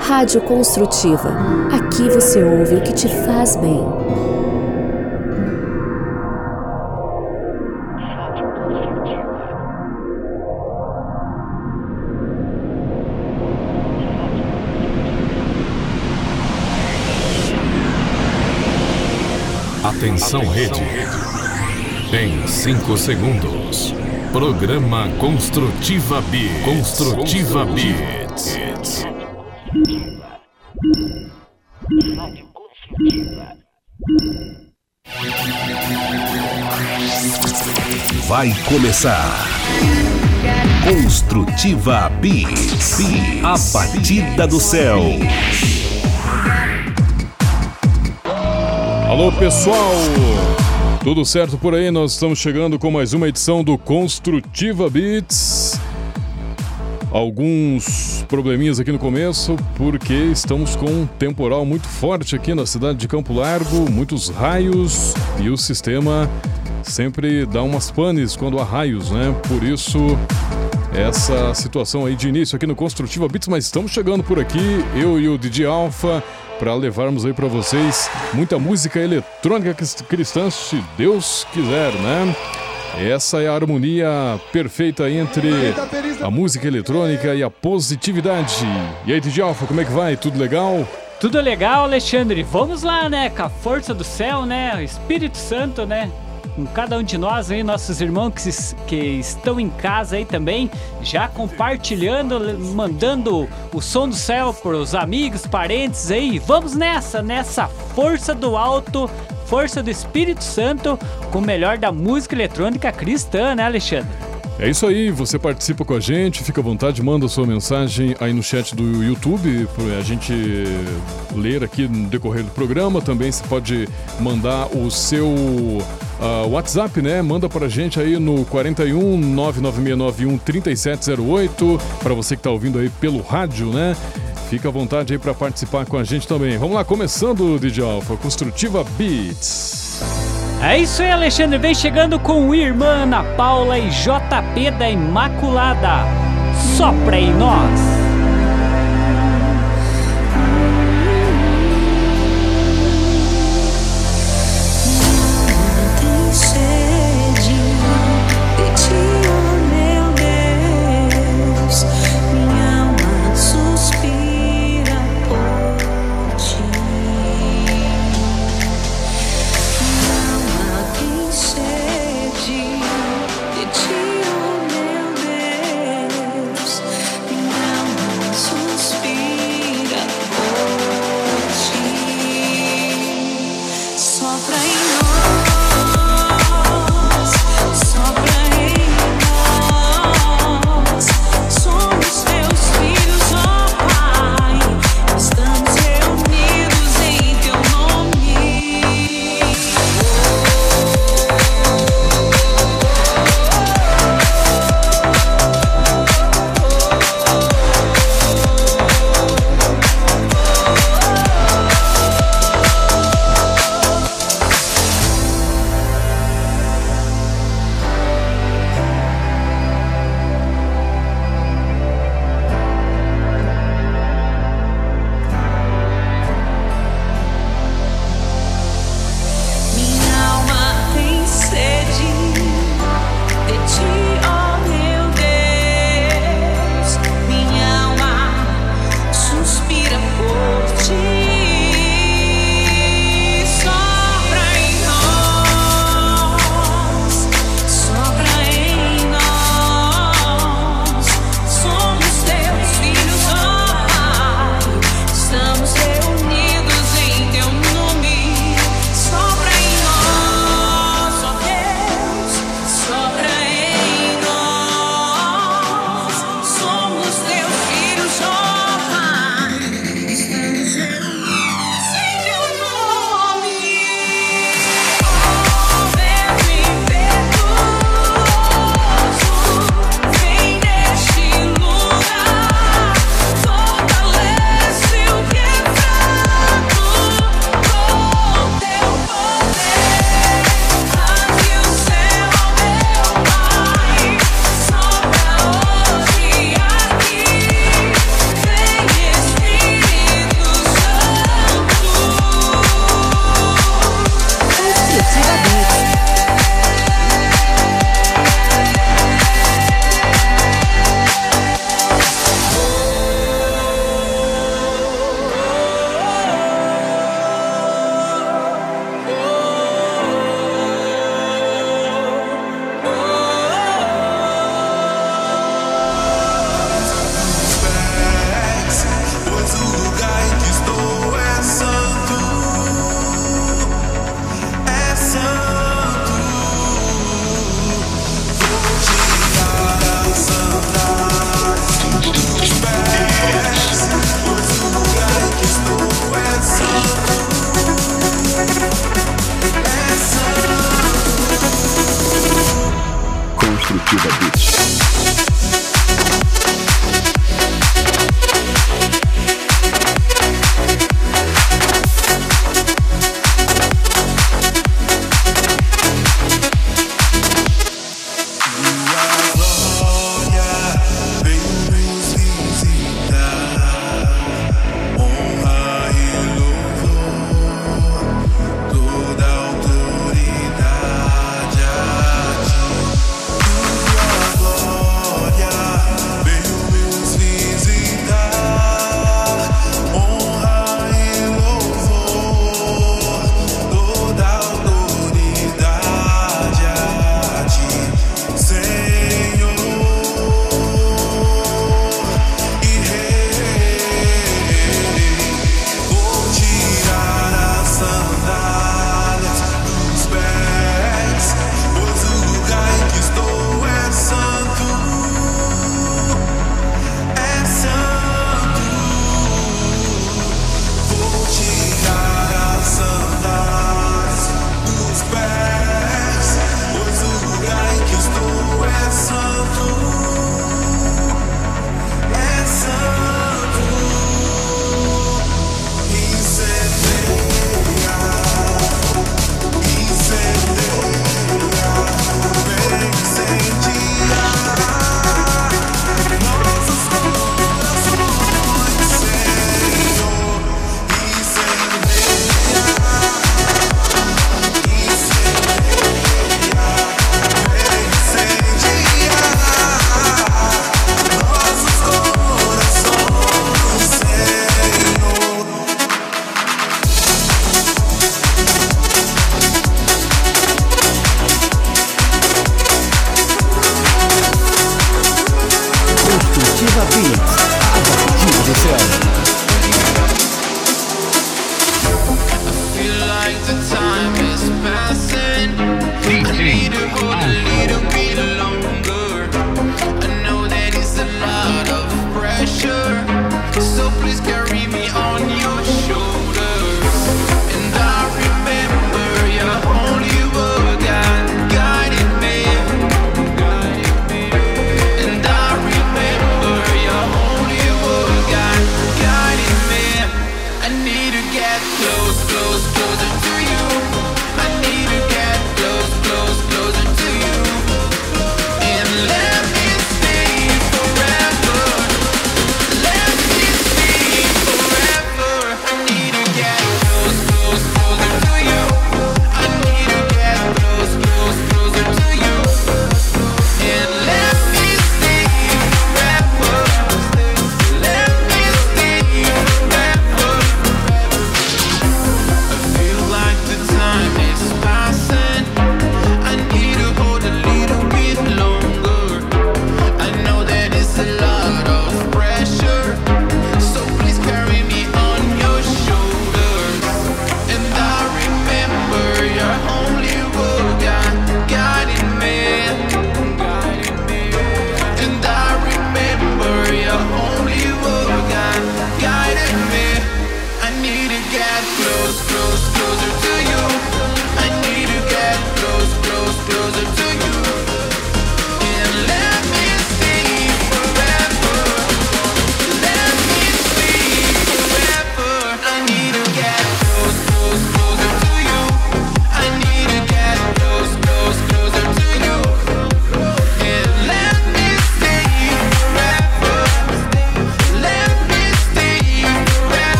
Rádio Construtiva. Aqui você ouve o que te faz bem. Atenção rede. Em 5 segundos. Programa Construtiva B. Construtiva Vai começar. Construtiva Beats. A batida do céu. Alô pessoal, tudo certo por aí? Nós estamos chegando com mais uma edição do Construtiva Beats. Alguns probleminhas aqui no começo, porque estamos com um temporal muito forte aqui na cidade de Campo Largo, muitos raios e o sistema sempre dá umas panes quando há raios, né? Por isso, essa situação aí de início aqui no Construtiva Beats, mas estamos chegando por aqui, eu e o DJ Alpha para levarmos aí para vocês muita música eletrônica cristã, se Deus quiser, né? Essa é a harmonia perfeita entre a música eletrônica e a positividade. E aí, DJ Alfa, como é que vai? Tudo legal? Tudo legal, Alexandre. Vamos lá, né? Com a força do céu, né? O Espírito Santo, né? Com cada um de nós aí, nossos irmãos que, que estão em casa aí também, já compartilhando, mandando o som do céu para os amigos, parentes aí. Vamos nessa, nessa força do alto, força do Espírito Santo, com o melhor da música eletrônica cristã, né, Alexandre? É isso aí, você participa com a gente, fica à vontade, manda sua mensagem aí no chat do YouTube, a gente ler aqui no decorrer do programa. Também você pode mandar o seu uh, WhatsApp, né? Manda pra gente aí no 41 99691 3708, para você que tá ouvindo aí pelo rádio, né? Fica à vontade aí para participar com a gente também. Vamos lá, começando DJ Alpha, Construtiva Beats. É isso aí, Alexandre. Vem chegando com Irmã Ana Paula e JP da Imaculada. Sopra em nós.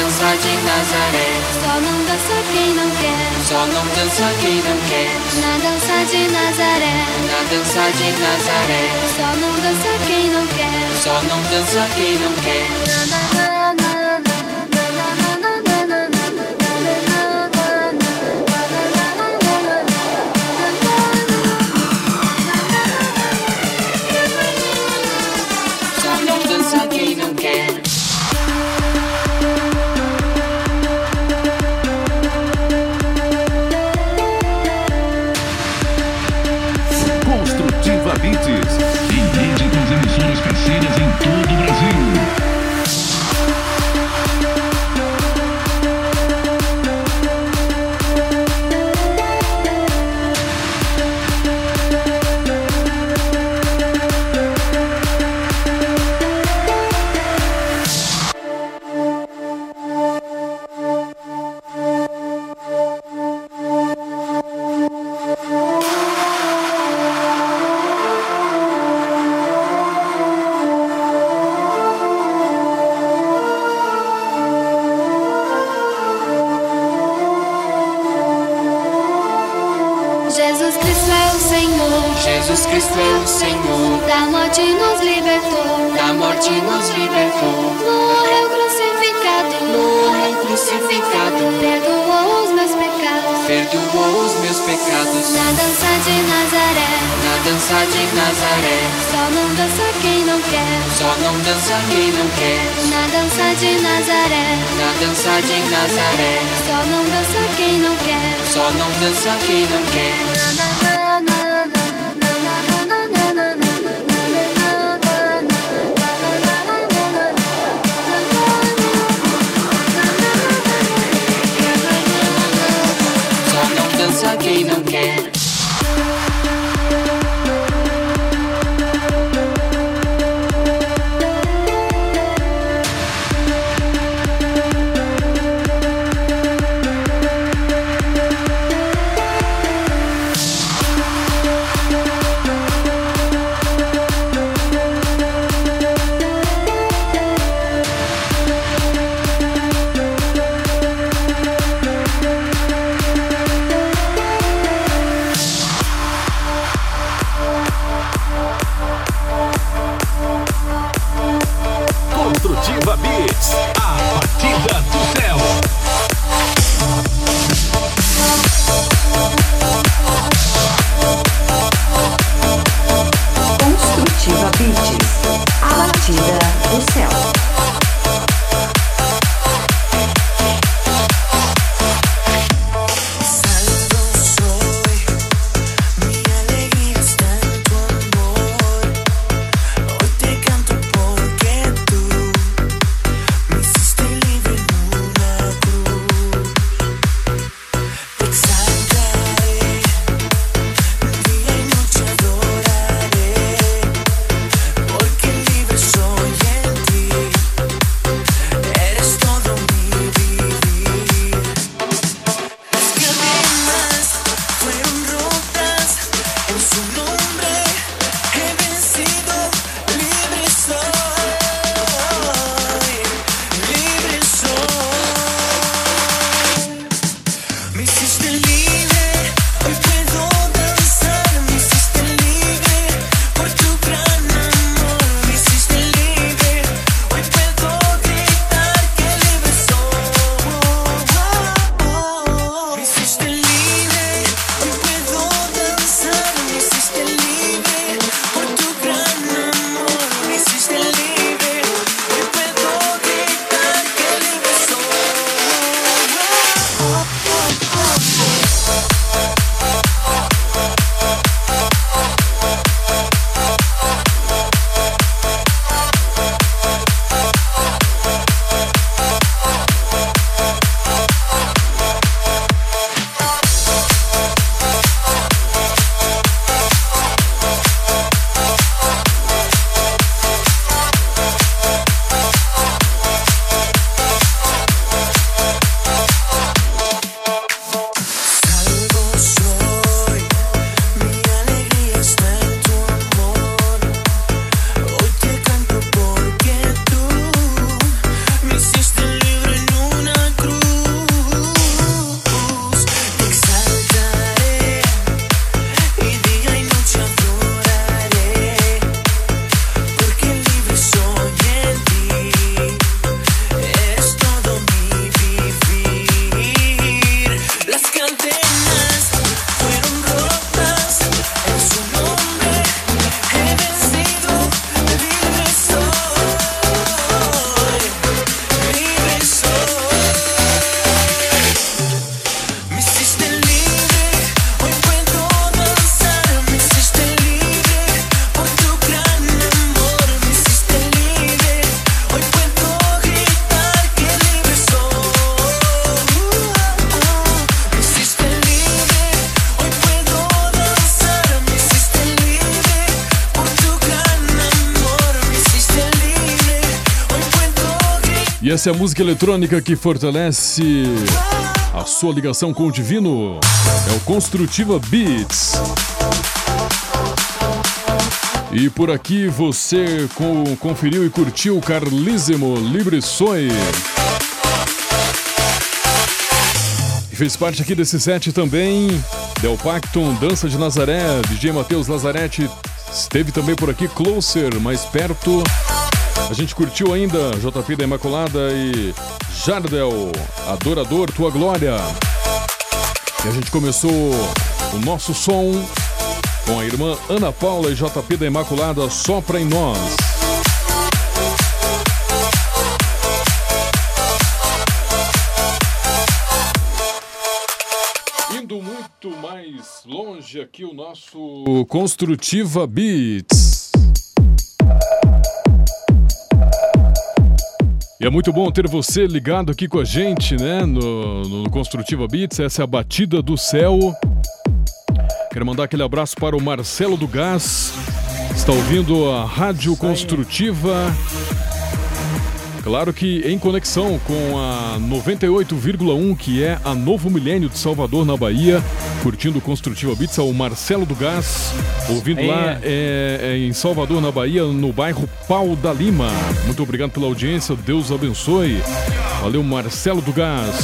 dança de Nazaré. Só não dança quem não quer. Só não dança quem não quer. Na dança de Nazaré. Na dança de Nazaré. Só não dança quem não quer. Só não dança quem não quer. sucking and games. Essa é a música eletrônica que fortalece a sua ligação com o divino. É o Construtiva Beats. E por aqui você conferiu e curtiu Carlíssimo Libre Soy. E fez parte aqui desse set também Del Pacton, Dança de Nazaré, DJ Matheus Lazarete. Esteve também por aqui Closer, mais perto. A gente curtiu ainda JP da Imaculada e Jardel, Adorador, Tua Glória. E a gente começou o nosso som com a irmã Ana Paula e JP da Imaculada, Sopra em Nós. Indo muito mais longe aqui o nosso Construtiva Beats. E é muito bom ter você ligado aqui com a gente, né? No, no Construtiva Beats. Essa é a batida do céu. Quero mandar aquele abraço para o Marcelo do Gás. Está ouvindo a Rádio Construtiva. Claro que em conexão com a 98,1, que é a Novo Milênio de Salvador, na Bahia, curtindo Construtiva Beats, o Marcelo do Gás, ouvindo lá é, é, em Salvador, na Bahia, no bairro Pau da Lima. Muito obrigado pela audiência, Deus abençoe. Valeu, Marcelo do Gás,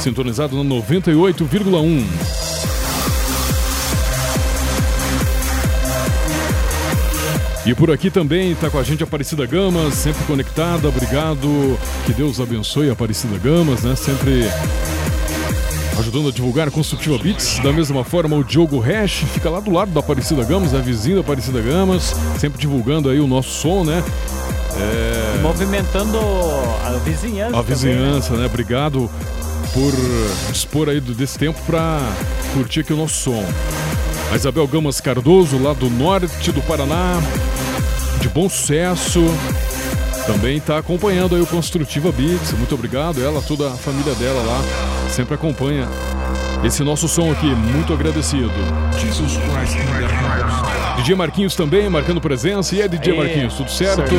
sintonizado na 98,1. E por aqui também está com a gente a Aparecida Gamas, sempre conectada. Obrigado. Que Deus abençoe a Aparecida Gamas, né? Sempre ajudando a divulgar a Construtiva Beats. Da mesma forma, o Diogo Hash fica lá do lado da Aparecida Gamas, é vizinho da Aparecida Gamas, sempre divulgando aí o nosso som, né? É... Movimentando a vizinhança. A vizinhança, também, né? né? Obrigado por dispor aí desse tempo para curtir aqui o nosso som. A Isabel Gamas Cardoso, lá do norte do Paraná, de bom sucesso. Também está acompanhando aí o Construtiva Beats. Muito obrigado. Ela, toda a família dela lá, sempre acompanha esse nosso som aqui. Muito agradecido. DJ Marquinhos também, marcando presença. E é DJ Marquinhos, tudo certo?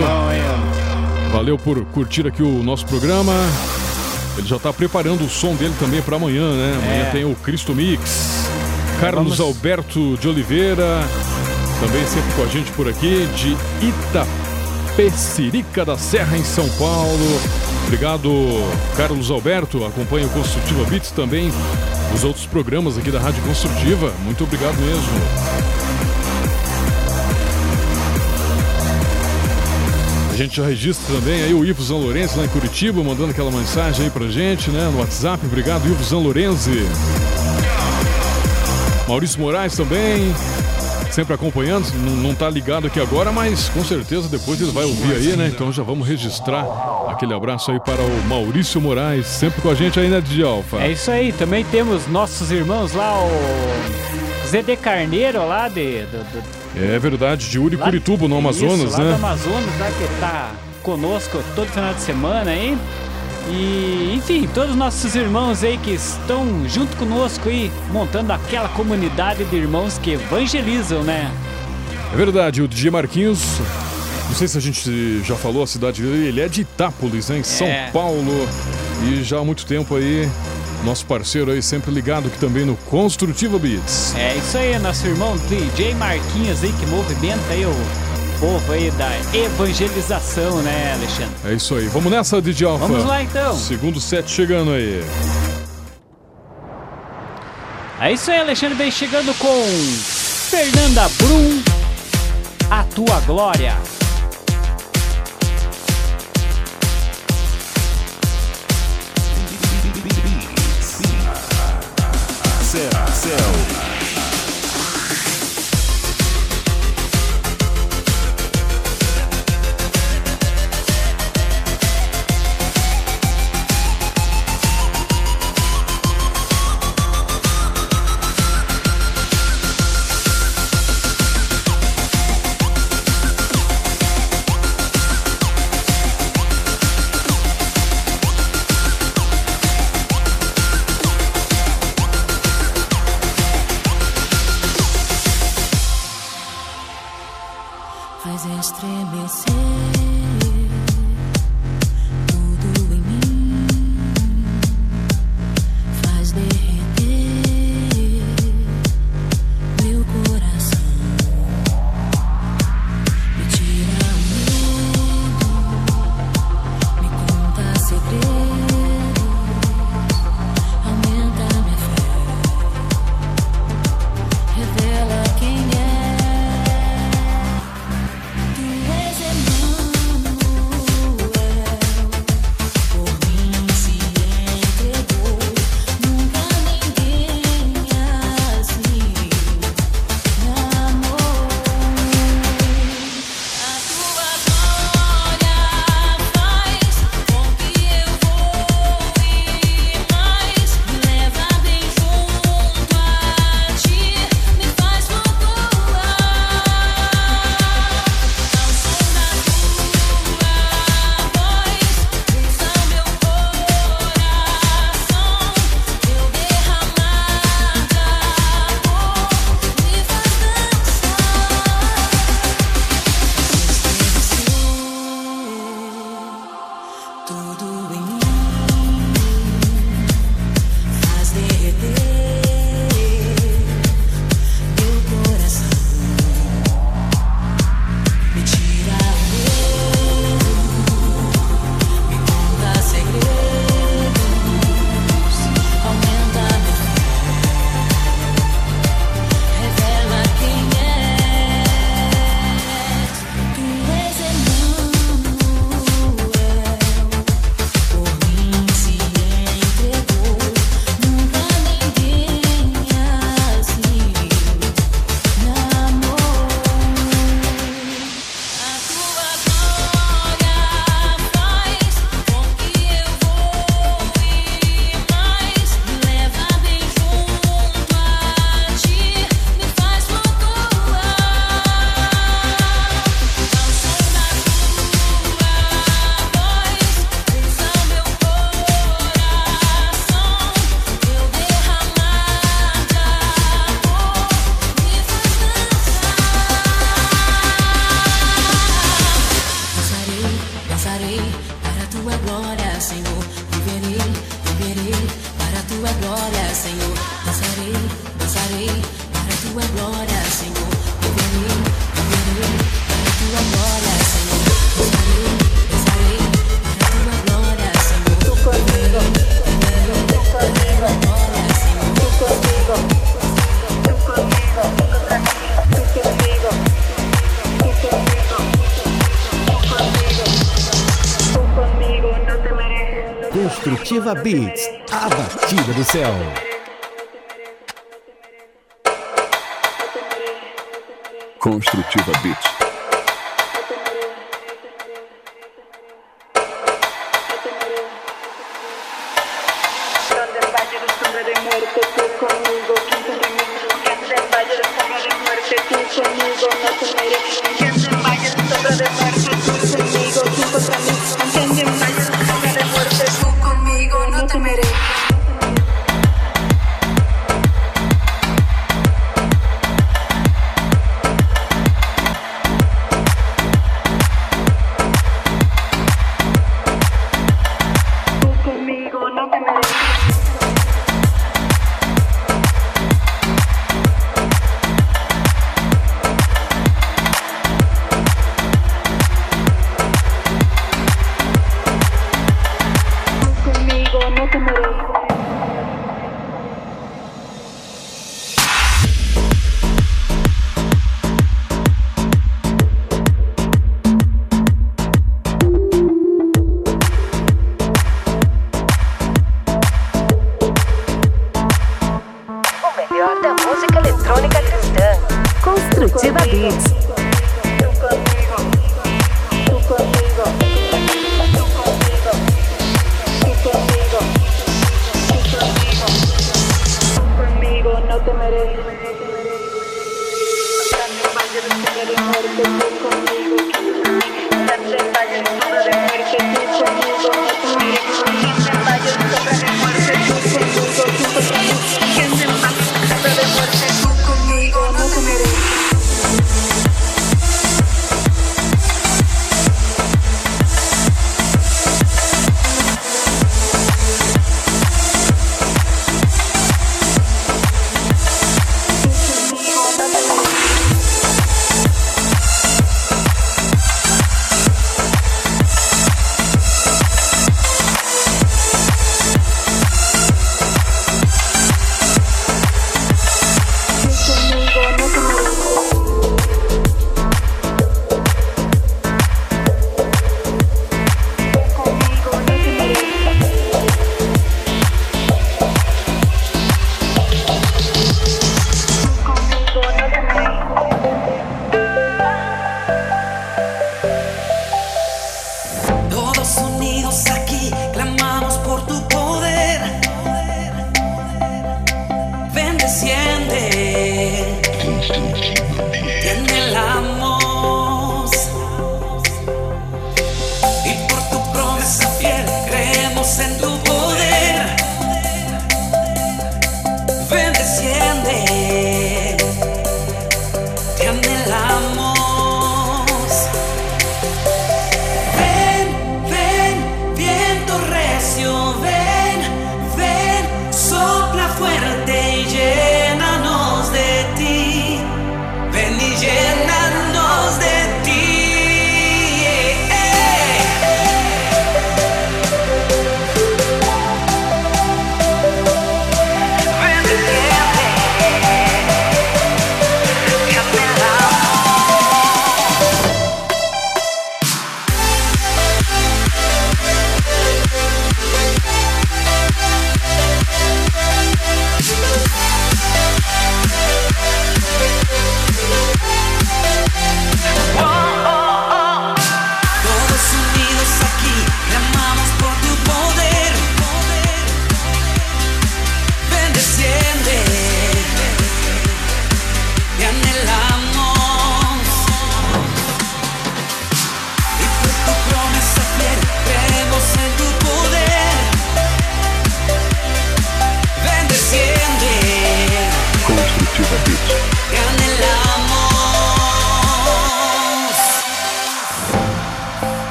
Valeu por curtir aqui o nosso programa. Ele já está preparando o som dele também para amanhã, né? Amanhã é. tem o Cristo Mix. Carlos Vamos... Alberto de Oliveira, também sempre com a gente por aqui, de Itapecerica da Serra, em São Paulo. Obrigado, Carlos Alberto. Acompanha o Construtiva Beats também, os outros programas aqui da Rádio Construtiva. Muito obrigado mesmo. A gente já registra também aí o Ivo Zan Lourenço lá em Curitiba, mandando aquela mensagem aí pra gente, né, no WhatsApp. Obrigado, Ivo Zan Lourenço. Maurício Moraes também, sempre acompanhando, não, está ligado aqui agora, mas com certeza depois ele vai ouvir aí, né? Então já vamos registrar aquele abraço aí para o Maurício Moraes, sempre com a gente aí né, Alfa. É isso aí, também temos nossos irmãos lá, o ZD Carneiro lá de. Do, do... É verdade, de Uricurituba, no Amazonas, isso, lá né? no Amazonas, lá que tá conosco todo final de semana aí. E, enfim, todos os nossos irmãos aí que estão junto conosco aí, montando aquela comunidade de irmãos que evangelizam, né? É verdade, o DJ Marquinhos, não sei se a gente já falou a cidade dele, ele é de Itápolis, né, em São é. Paulo, e já há muito tempo aí, nosso parceiro aí sempre ligado aqui também no Construtiva Beats. É isso aí, nosso irmão DJ Marquinhos aí que movimenta aí o povo aí da evangelização, né, Alexandre? É isso aí. Vamos nessa, DJ Alfa. Vamos lá, então. Segundo set chegando aí. É isso aí, Alexandre vem chegando com Fernanda Brum, A Tua Glória. Céu, céu.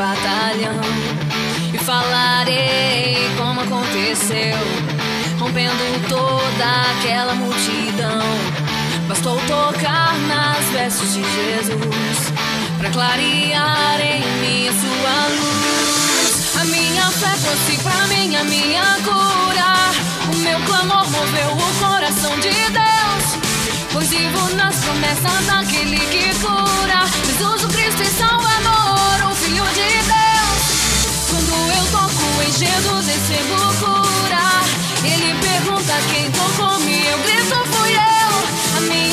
batalhão e falarei como aconteceu, rompendo toda aquela multidão. Bastou tocar nas vestes de Jesus para clarear em mim a sua luz. A minha fé trouxe pra mim a minha cura. O meu clamor moveu o coração de Deus pois vivo nas promessas daquele que cura. Jesus Cristo e Salvador, o Filho de Deus. Quando eu toco em Jesus, recebo cura. Ele pergunta quem tocou-me, eu grito, fui eu. A minha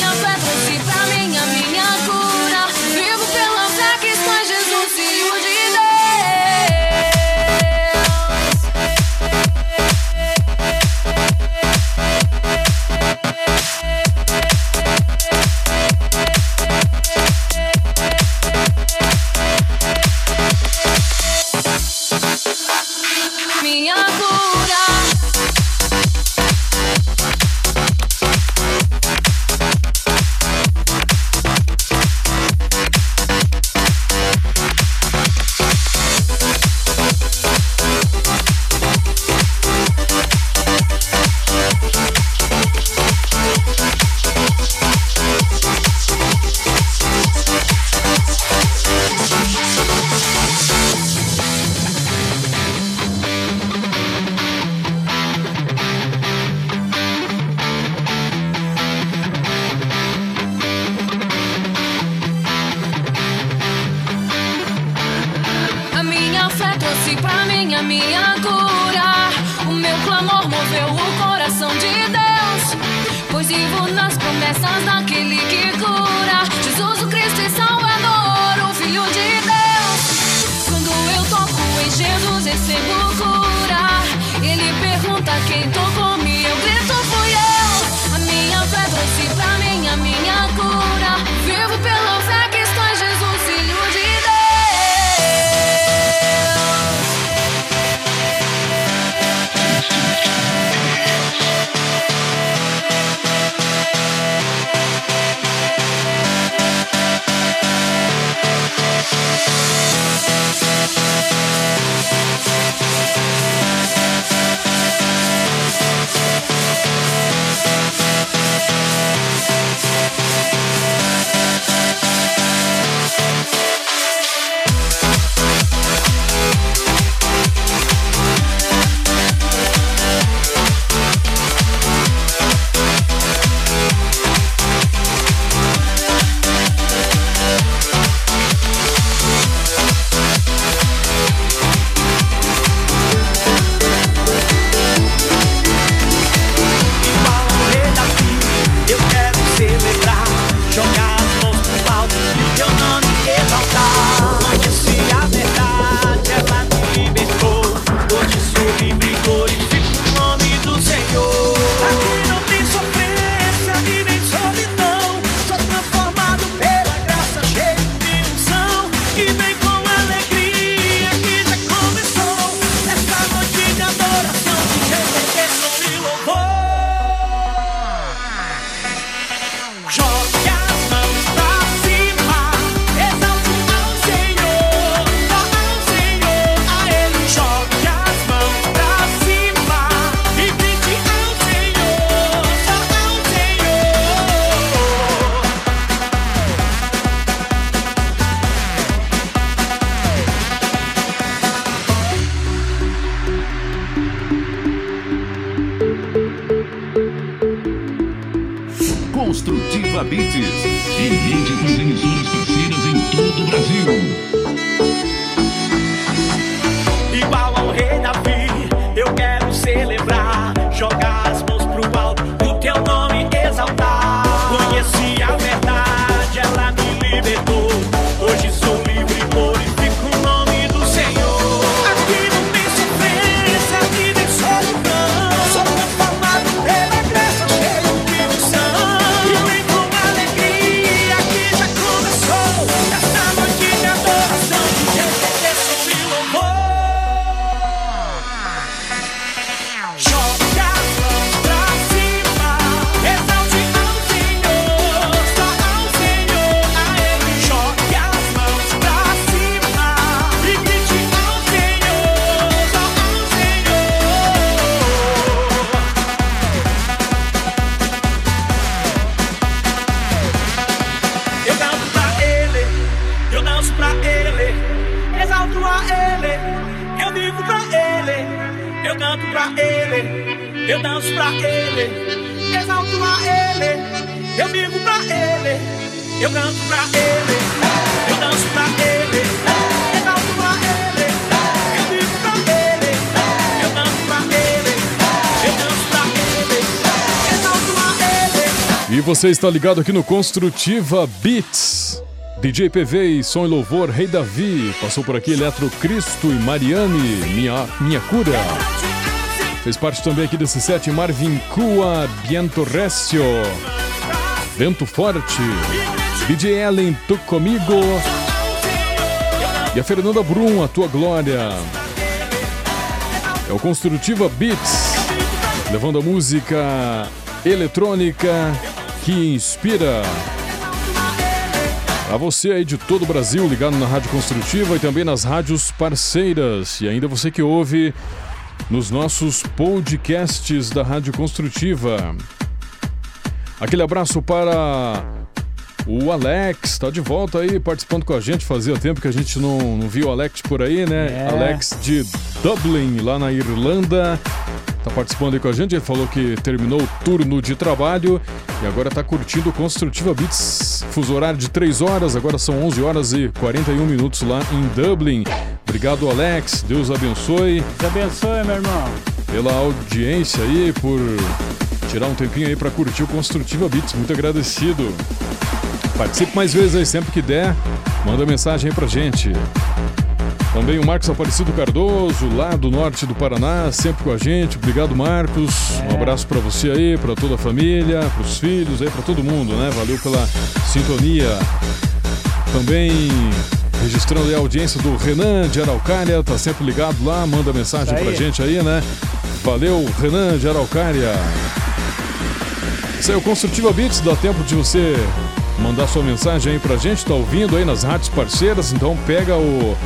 você está ligado aqui no Construtiva Beats. DJ PV Som e Louvor, Rei Davi. Passou por aqui Eletro Cristo e Mariane, Minha, minha Cura. Fez parte também aqui desse set Marvin Cua, Biento Recio, Vento Forte, DJ Ellen, Tu Comigo. E a Fernanda Brum, A Tua Glória. É o Construtiva Beats, levando a música eletrônica que inspira. A você aí de todo o Brasil ligado na Rádio Construtiva e também nas rádios parceiras. E ainda você que ouve nos nossos podcasts da Rádio Construtiva. Aquele abraço para o Alex, está de volta aí participando com a gente. Fazia tempo que a gente não, não viu o Alex por aí, né? É. Alex de Dublin, lá na Irlanda. Tá participando aí com a gente. Ele falou que terminou o turno de trabalho e agora tá curtindo o Construtiva Beats. Fuso horário de 3 horas, agora são 11 horas e 41 minutos lá em Dublin. Obrigado, Alex. Deus abençoe Deus abençoe, meu irmão. pela audiência aí, por tirar um tempinho aí para curtir o Construtiva Beats. Muito agradecido. Participe mais vezes aí, sempre que der. Manda mensagem aí pra gente. Também o Marcos Aparecido Cardoso, lá do norte do Paraná, sempre com a gente. Obrigado, Marcos. Um abraço pra você aí, pra toda a família, pros filhos aí, pra todo mundo, né? Valeu pela sintonia. Também registrando aí a audiência do Renan de Araucária, tá sempre ligado lá, manda mensagem pra gente aí, né? Valeu, Renan de Araucária. Isso aí, o Construtiva Beats, dá tempo de você mandar sua mensagem aí pra gente, tá ouvindo aí nas rádios parceiras, então pega o,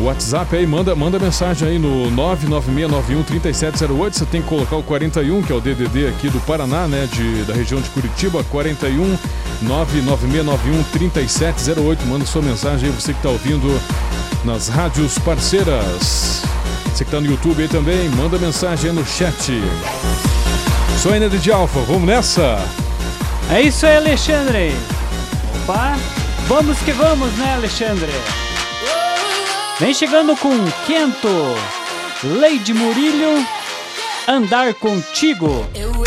o WhatsApp aí, manda, manda mensagem aí no 996913708, você tem que colocar o 41, que é o DDD aqui do Paraná, né, de, da região de Curitiba, 41 996913708, manda sua mensagem aí, você que tá ouvindo nas rádios parceiras. Você que tá no YouTube aí também, manda mensagem aí no chat. Sou a Energy Alpha, vamos nessa? É isso aí, Alexandre. Vamos que vamos, né, Alexandre? Vem chegando com Quento, Lady Murilho, Andar Contigo. Eu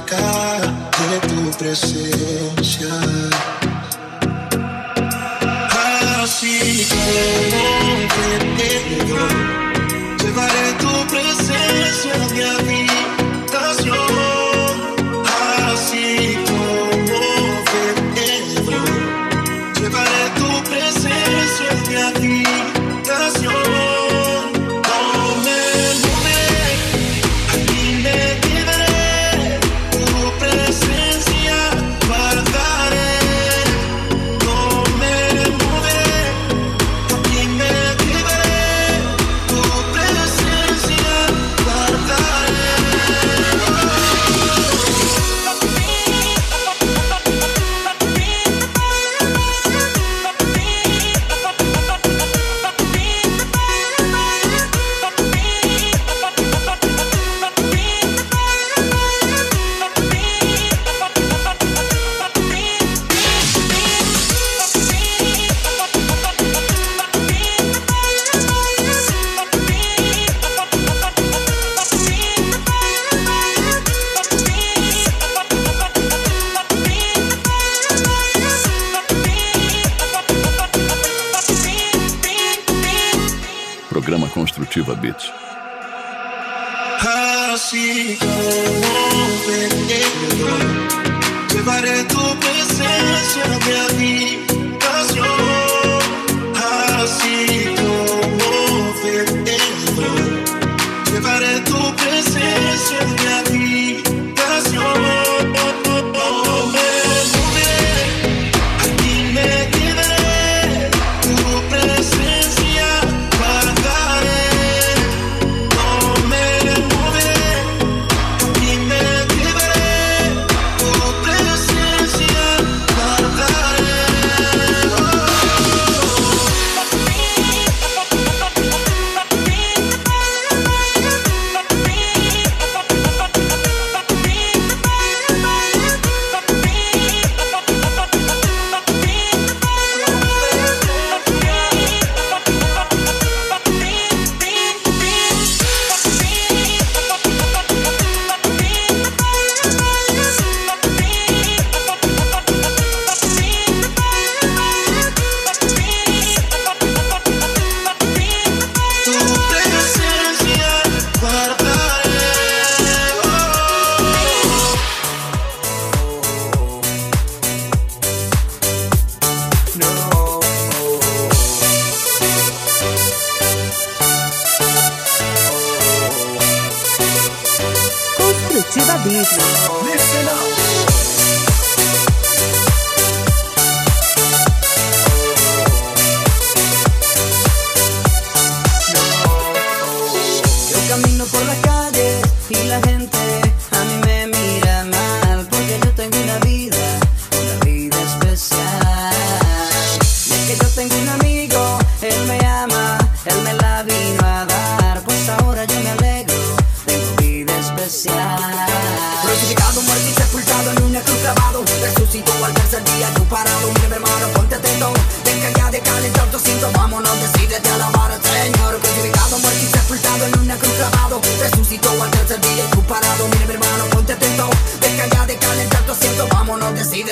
marca de tu presencia. Así que te pido, llevaré tu presencia a mi habitación. Así como te llevaré tu presencia a mi habitación.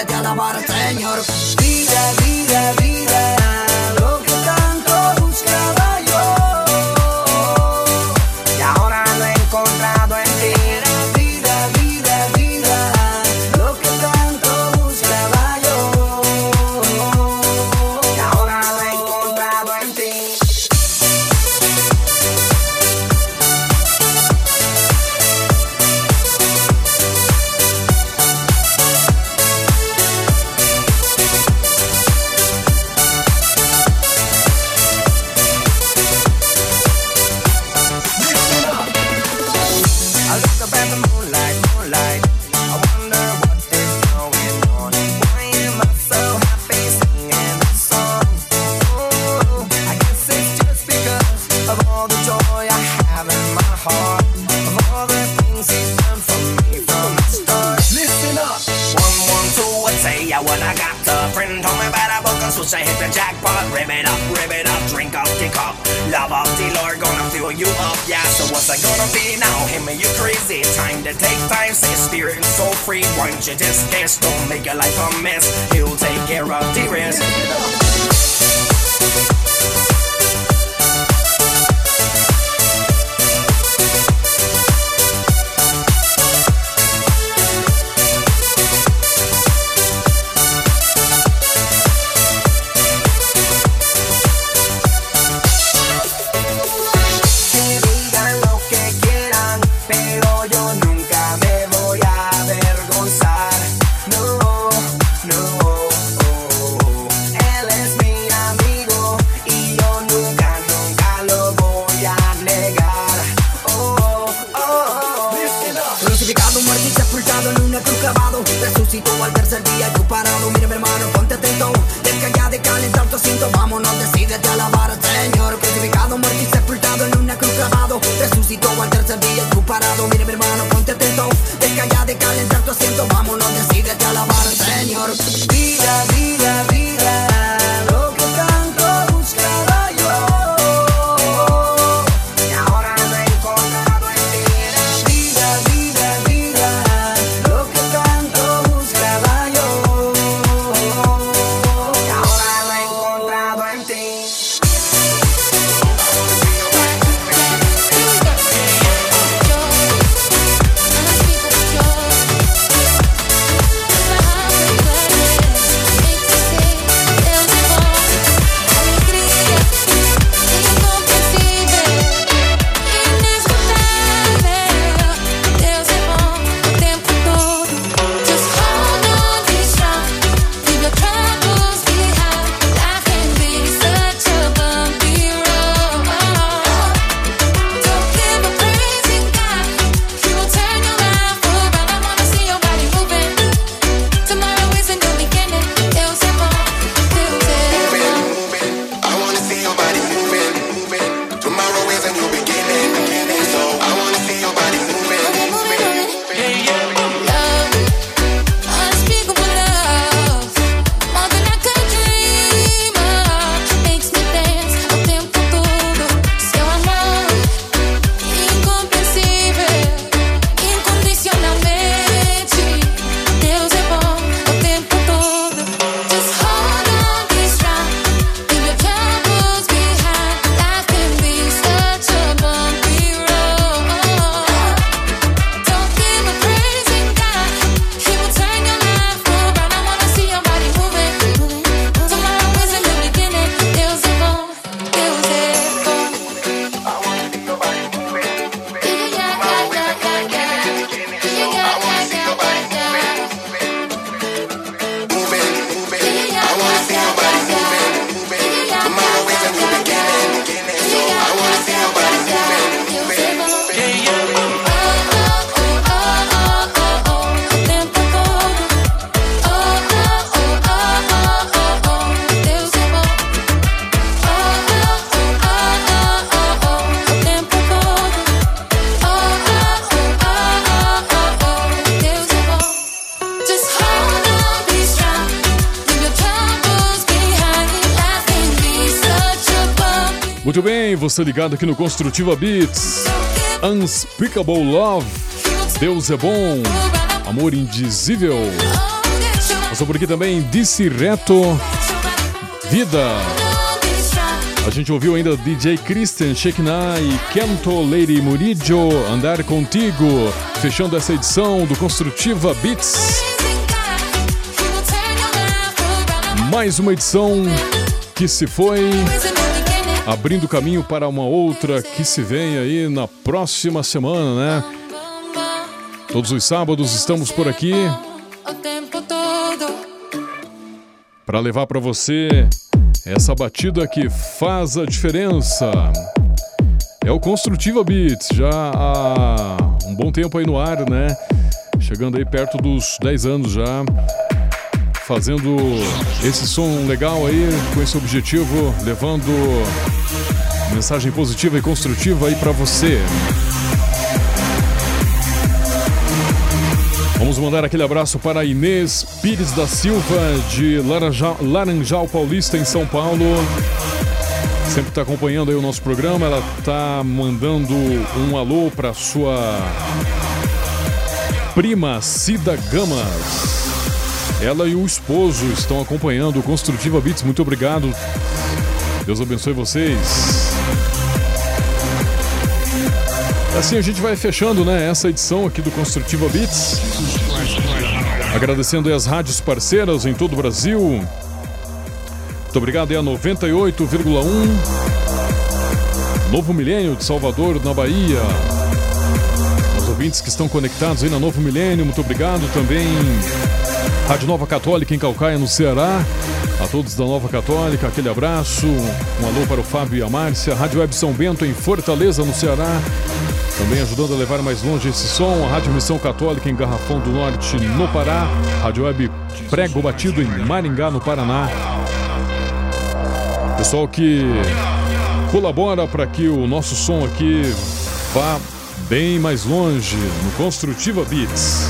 de alabar, Señor. ligado aqui no Construtiva Beats. Unspeakable Love. Deus é bom. Amor indizível. Passou por aqui também Disse Reto. Vida. A gente ouviu ainda DJ Christian Shekina e Kento Lady Murillo Andar Contigo. Fechando essa edição do Construtiva Beats. Mais uma edição que se foi abrindo caminho para uma outra que se vem aí na próxima semana, né? Todos os sábados estamos por aqui para levar para você essa batida que faz a diferença. É o Construtiva Beats, já há um bom tempo aí no ar, né? Chegando aí perto dos 10 anos já, fazendo esse som legal aí, com esse objetivo, levando Mensagem positiva e construtiva aí para você. Vamos mandar aquele abraço para Inês Pires da Silva, de Laranjal, Laranjal Paulista, em São Paulo. Sempre está acompanhando aí o nosso programa. Ela está mandando um alô para sua prima Cida Gamas. Ela e o esposo estão acompanhando o Construtiva Beats. Muito obrigado. Deus abençoe vocês. Assim a gente vai fechando, né, essa edição aqui do Construtiva Beats. Agradecendo as rádios parceiras em todo o Brasil. Muito obrigado aí a 98,1 Novo Milênio de Salvador, na Bahia. Os ouvintes que estão conectados aí na Novo Milênio, muito obrigado também. Rádio Nova Católica em Calcaia, no Ceará. A todos da Nova Católica, aquele abraço. Um alô para o Fábio e a Márcia. Rádio Web São Bento em Fortaleza, no Ceará. Também ajudando a levar mais longe esse som, a Rádio Missão Católica em Garrafão do Norte, no Pará. Rádio Web Prego Batido em Maringá, no Paraná. Pessoal que colabora para que o nosso som aqui vá bem mais longe no Construtiva Beats.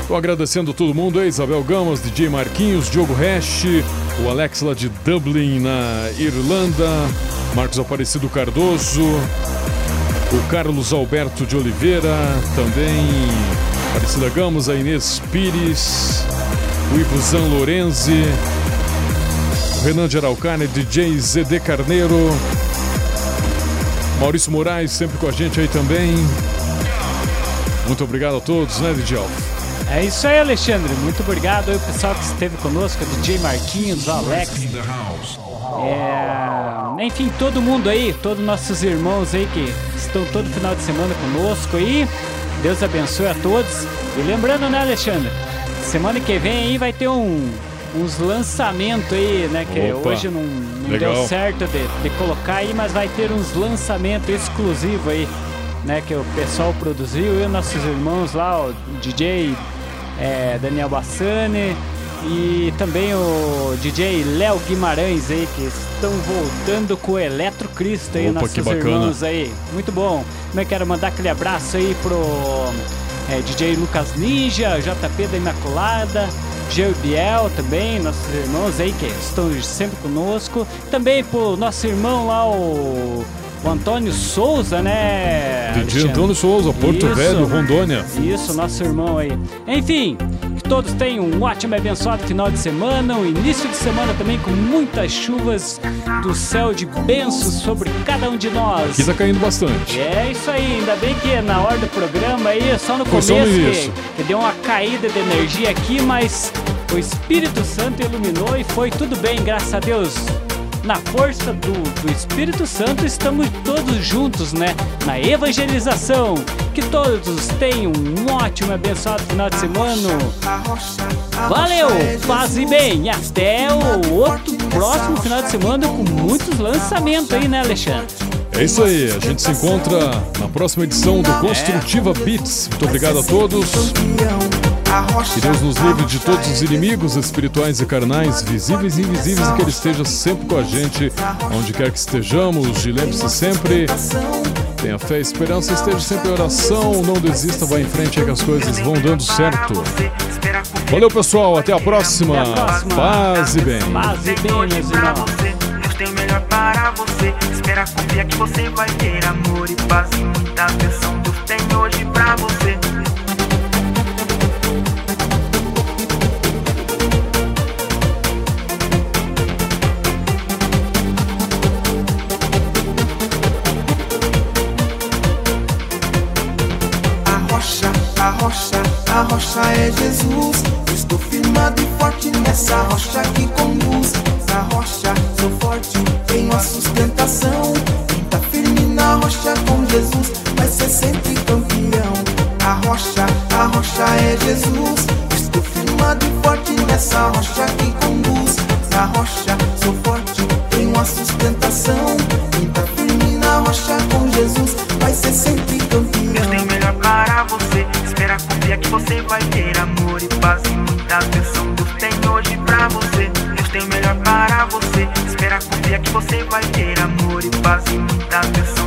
Estou agradecendo a todo mundo aí, Isabel Gamas, DJ Marquinhos, Diogo Hash, o Alex lá de Dublin, na Irlanda, Marcos Aparecido Cardoso, o Carlos Alberto de Oliveira, também Aparecida Gamos, a Inês Pires, o Ivo Zan Lorenzi, o Renan de Araucária, DJ ZD Carneiro, Maurício Moraes sempre com a gente aí também. Muito obrigado a todos, né, DJ? É isso aí, Alexandre. Muito obrigado aí, o pessoal que esteve conosco, DJ Marquinhos, o Alex. É, enfim, todo mundo aí, todos nossos irmãos aí que estão todo final de semana conosco aí. Deus abençoe a todos. E lembrando, né, Alexandre? Semana que vem aí vai ter um, uns lançamentos aí, né? Que Opa, hoje não, não deu certo de, de colocar aí, mas vai ter uns lançamentos exclusivos aí, né? Que o pessoal produziu e nossos irmãos lá, o DJ é, Daniel Bassani e também o DJ Léo Guimarães aí, que estão voltando com o Eletro Cristo aí, Opa, nossos irmãos aí. Muito bom. Também quero mandar aquele abraço aí pro é, DJ Lucas Ninja, JP da Imaculada, Geu Biel também, nossos irmãos aí que estão sempre conosco. Também pro nosso irmão lá, o, o Antônio Souza, né? DJ? Antônio Souza, Porto Isso. Velho, Rondônia. Isso, nosso irmão aí. Enfim, que todos tenham um ótimo e abençoado final de semana, um início de semana também com muitas chuvas do céu de bênçãos sobre cada um de nós. Aqui tá caindo bastante. É isso aí, ainda bem que na hora do programa aí, só no Foi começo só que, que deu uma caída de energia aqui, mas o Espírito Santo iluminou e foi tudo bem, graças a Deus. Na força do, do Espírito Santo estamos todos juntos, né? Na evangelização. Que todos tenham um ótimo e abençoado final de semana. Valeu, paz e bem. Até o outro próximo final de semana com muitos lançamentos aí, né, Alexandre? É isso aí, a gente se encontra na próxima edição do Construtiva Beats. Muito obrigado a todos. Que Deus nos livre de todos os inimigos espirituais e carnais, visíveis e invisíveis, e que Ele esteja sempre com a gente, onde quer que estejamos. E lembre-se sempre, tenha fé e esperança, esteja sempre em oração, não desista, vá em frente aí que as coisas vão dando certo. Valeu, pessoal, até a próxima. Paz e bem. Paz e bem, meus irmãos. Deus tem o melhor para você. Espera, confia que você vai ter amor e paz e muita atenção. Deus tem hoje pra você. Rocha, a rocha é Jesus. Estou firmado e forte nessa rocha que conduz. Na rocha sou forte, tenho a sustentação. Quem firme na rocha com Jesus vai ser sempre campeão. A rocha, a rocha é Jesus. Estou firmado e forte nessa rocha que conduz. Na rocha sou forte, tenho a sustentação. Quem firme na rocha com Jesus vai ser sempre campeão. Para você. Espera, confia que você vai ter amor e paz e muita atenção. Deus tem hoje pra você. Deus tem o melhor para você. Espera, confia que você vai ter amor e paz e muita atenção.